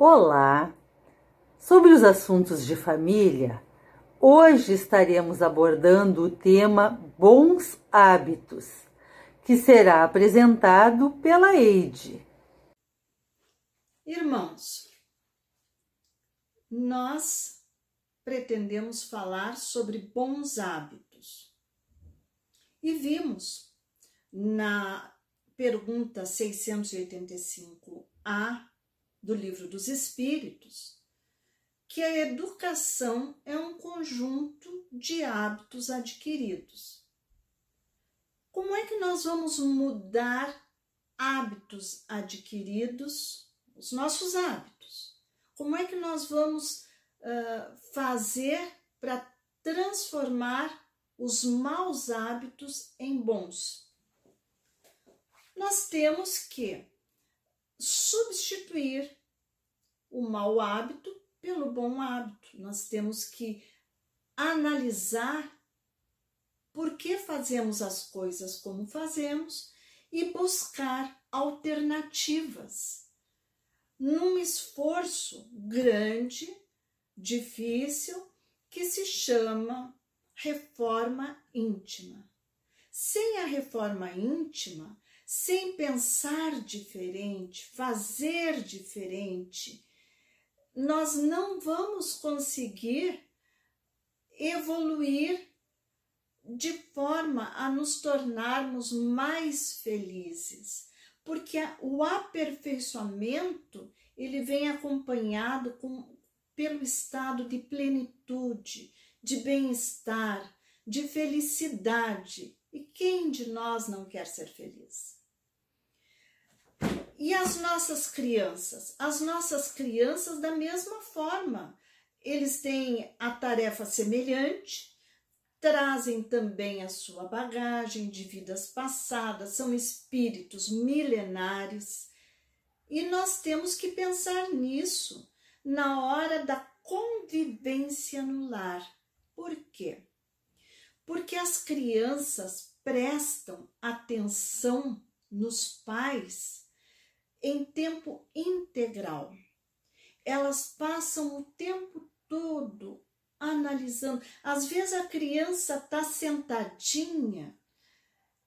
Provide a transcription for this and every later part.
Olá! Sobre os assuntos de família, hoje estaremos abordando o tema Bons Hábitos, que será apresentado pela Eide. Irmãos, nós pretendemos falar sobre bons hábitos e vimos na pergunta 685A do Livro dos Espíritos que a educação é um conjunto de hábitos adquiridos. Como é que nós vamos mudar hábitos adquiridos, os nossos hábitos? Como é que nós vamos uh, fazer para transformar os maus hábitos em bons? Nós temos que substituir o mau hábito pelo bom hábito. Nós temos que analisar por que fazemos as coisas como fazemos e buscar alternativas. Num esforço grande, difícil, que se chama reforma íntima. Sem a reforma íntima, sem pensar diferente, fazer diferente, nós não vamos conseguir evoluir de forma a nos tornarmos mais felizes, porque o aperfeiçoamento ele vem acompanhado com, pelo estado de plenitude, de bem-estar, de felicidade. E quem de nós não quer ser feliz? E as nossas crianças? As nossas crianças, da mesma forma, eles têm a tarefa semelhante, trazem também a sua bagagem de vidas passadas, são espíritos milenares. E nós temos que pensar nisso na hora da convivência no lar. Por quê? Porque as crianças prestam atenção nos pais em tempo integral. Elas passam o tempo todo analisando. Às vezes a criança está sentadinha,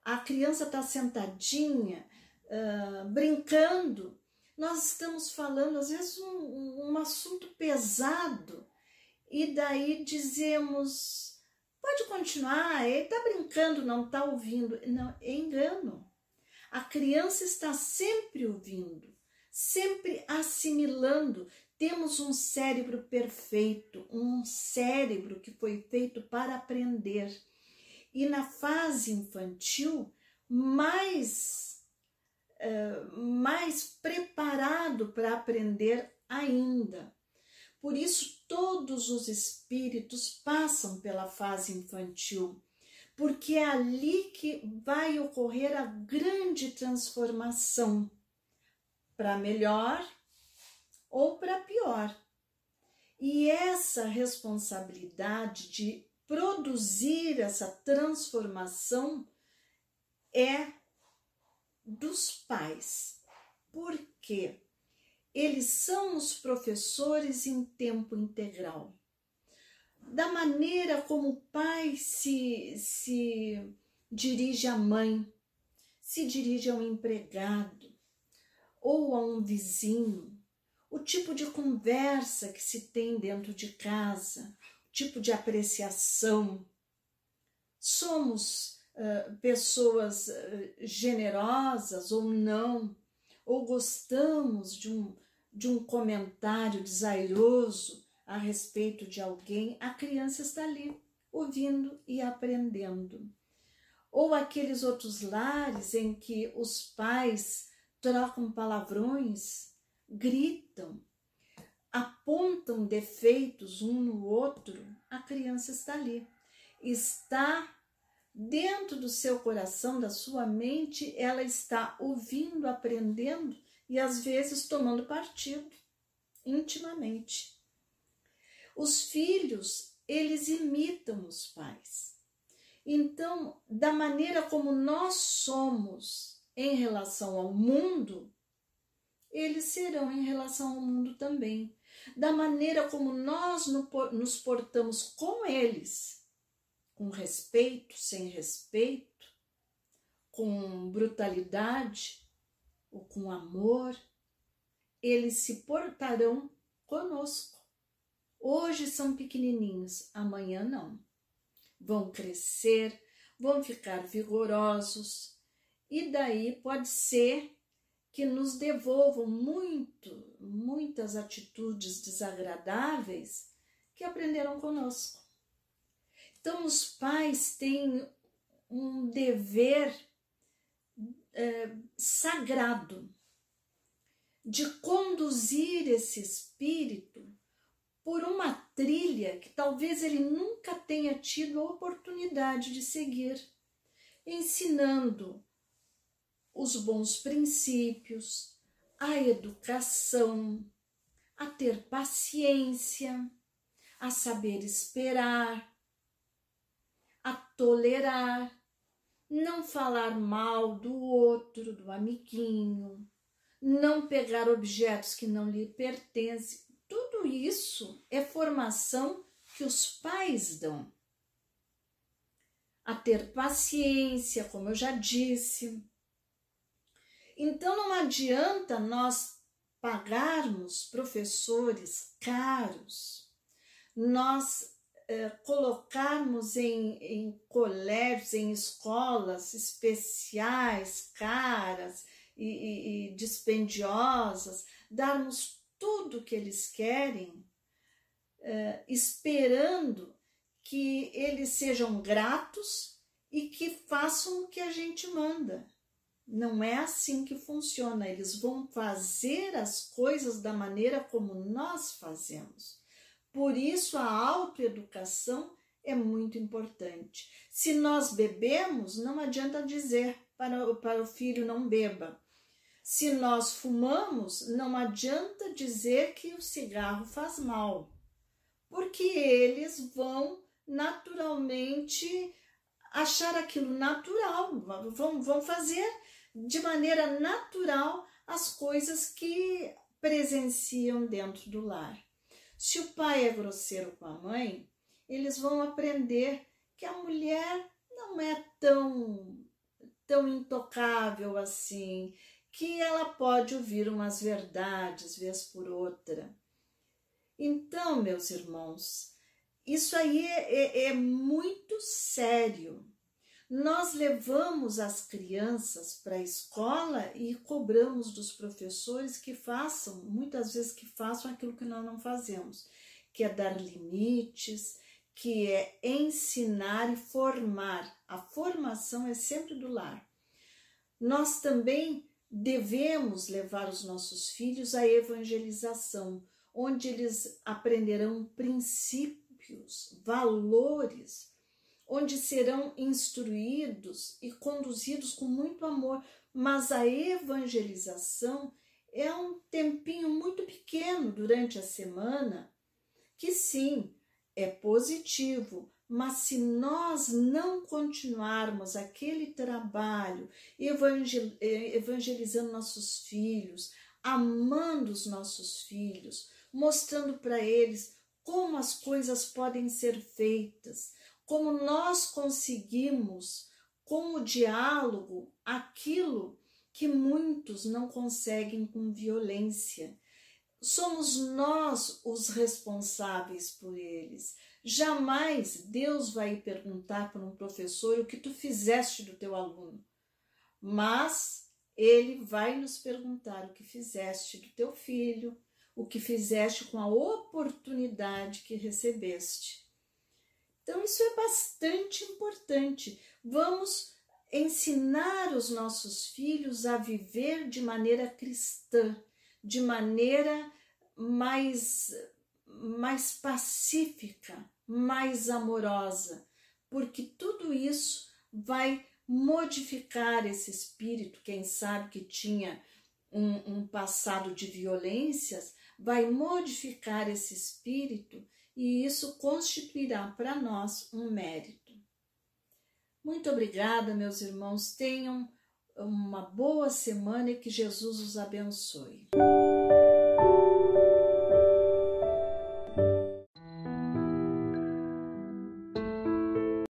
a criança está sentadinha, uh, brincando. Nós estamos falando, às vezes, um, um assunto pesado, e daí dizemos: pode continuar, ele está brincando, não está ouvindo. Não, é engano. A criança está sempre ouvindo, sempre assimilando. Temos um cérebro perfeito, um cérebro que foi feito para aprender. E na fase infantil, mais, uh, mais preparado para aprender ainda. Por isso, todos os espíritos passam pela fase infantil porque é ali que vai ocorrer a grande transformação para melhor ou para pior. E essa responsabilidade de produzir essa transformação é dos pais. Por quê? Eles são os professores em tempo integral da maneira como o pai se, se dirige à mãe, se dirige a um empregado ou a um vizinho, o tipo de conversa que se tem dentro de casa, o tipo de apreciação. Somos uh, pessoas uh, generosas ou não, ou gostamos de um, de um comentário desairoso a respeito de alguém, a criança está ali ouvindo e aprendendo. Ou aqueles outros lares em que os pais trocam palavrões, gritam, apontam defeitos um no outro, a criança está ali. Está dentro do seu coração, da sua mente, ela está ouvindo, aprendendo e às vezes tomando partido intimamente. Os filhos, eles imitam os pais. Então, da maneira como nós somos em relação ao mundo, eles serão em relação ao mundo também. Da maneira como nós nos portamos com eles, com respeito, sem respeito, com brutalidade ou com amor, eles se portarão conosco. Hoje são pequenininhos, amanhã não. Vão crescer, vão ficar vigorosos e daí pode ser que nos devolvam muito, muitas atitudes desagradáveis que aprenderam conosco. Então, os pais têm um dever é, sagrado de conduzir esse espírito por uma trilha que talvez ele nunca tenha tido a oportunidade de seguir, ensinando os bons princípios, a educação, a ter paciência, a saber esperar, a tolerar, não falar mal do outro, do amiguinho, não pegar objetos que não lhe pertencem. Isso é formação que os pais dão. A ter paciência, como eu já disse. Então não adianta nós pagarmos professores caros, nós eh, colocarmos em, em colégios, em escolas especiais, caras, e, e, e dispendiosas, darmos tudo que eles querem, uh, esperando que eles sejam gratos e que façam o que a gente manda. Não é assim que funciona. Eles vão fazer as coisas da maneira como nós fazemos. Por isso, a autoeducação é muito importante. Se nós bebemos, não adianta dizer para, para o filho não beba. Se nós fumamos, não adianta dizer que o cigarro faz mal, porque eles vão naturalmente achar aquilo natural, vão, vão fazer de maneira natural as coisas que presenciam dentro do lar. Se o pai é grosseiro com a mãe, eles vão aprender que a mulher não é tão tão intocável assim, que ela pode ouvir umas verdades vez por outra. Então, meus irmãos, isso aí é, é, é muito sério. Nós levamos as crianças para a escola e cobramos dos professores que façam, muitas vezes que façam aquilo que nós não fazemos, que é dar limites, que é ensinar e formar. A formação é sempre do lar. Nós também devemos levar os nossos filhos à evangelização, onde eles aprenderão princípios, valores, onde serão instruídos e conduzidos com muito amor. Mas a evangelização é um tempinho muito pequeno durante a semana, que sim, é positivo, mas se nós não continuarmos aquele trabalho, eh, evangelizando nossos filhos, amando os nossos filhos, mostrando para eles como as coisas podem ser feitas, como nós conseguimos, com o diálogo, aquilo que muitos não conseguem com violência. Somos nós os responsáveis por eles. Jamais Deus vai perguntar para um professor o que tu fizeste do teu aluno, mas ele vai nos perguntar o que fizeste do teu filho, o que fizeste com a oportunidade que recebeste. Então, isso é bastante importante. Vamos ensinar os nossos filhos a viver de maneira cristã, de maneira mais, mais pacífica, mais amorosa, porque tudo isso vai modificar esse espírito, quem sabe que tinha um, um passado de violências, vai modificar esse espírito e isso constituirá para nós um mérito. Muito obrigada, meus irmãos. Tenham uma boa semana e que Jesus os abençoe.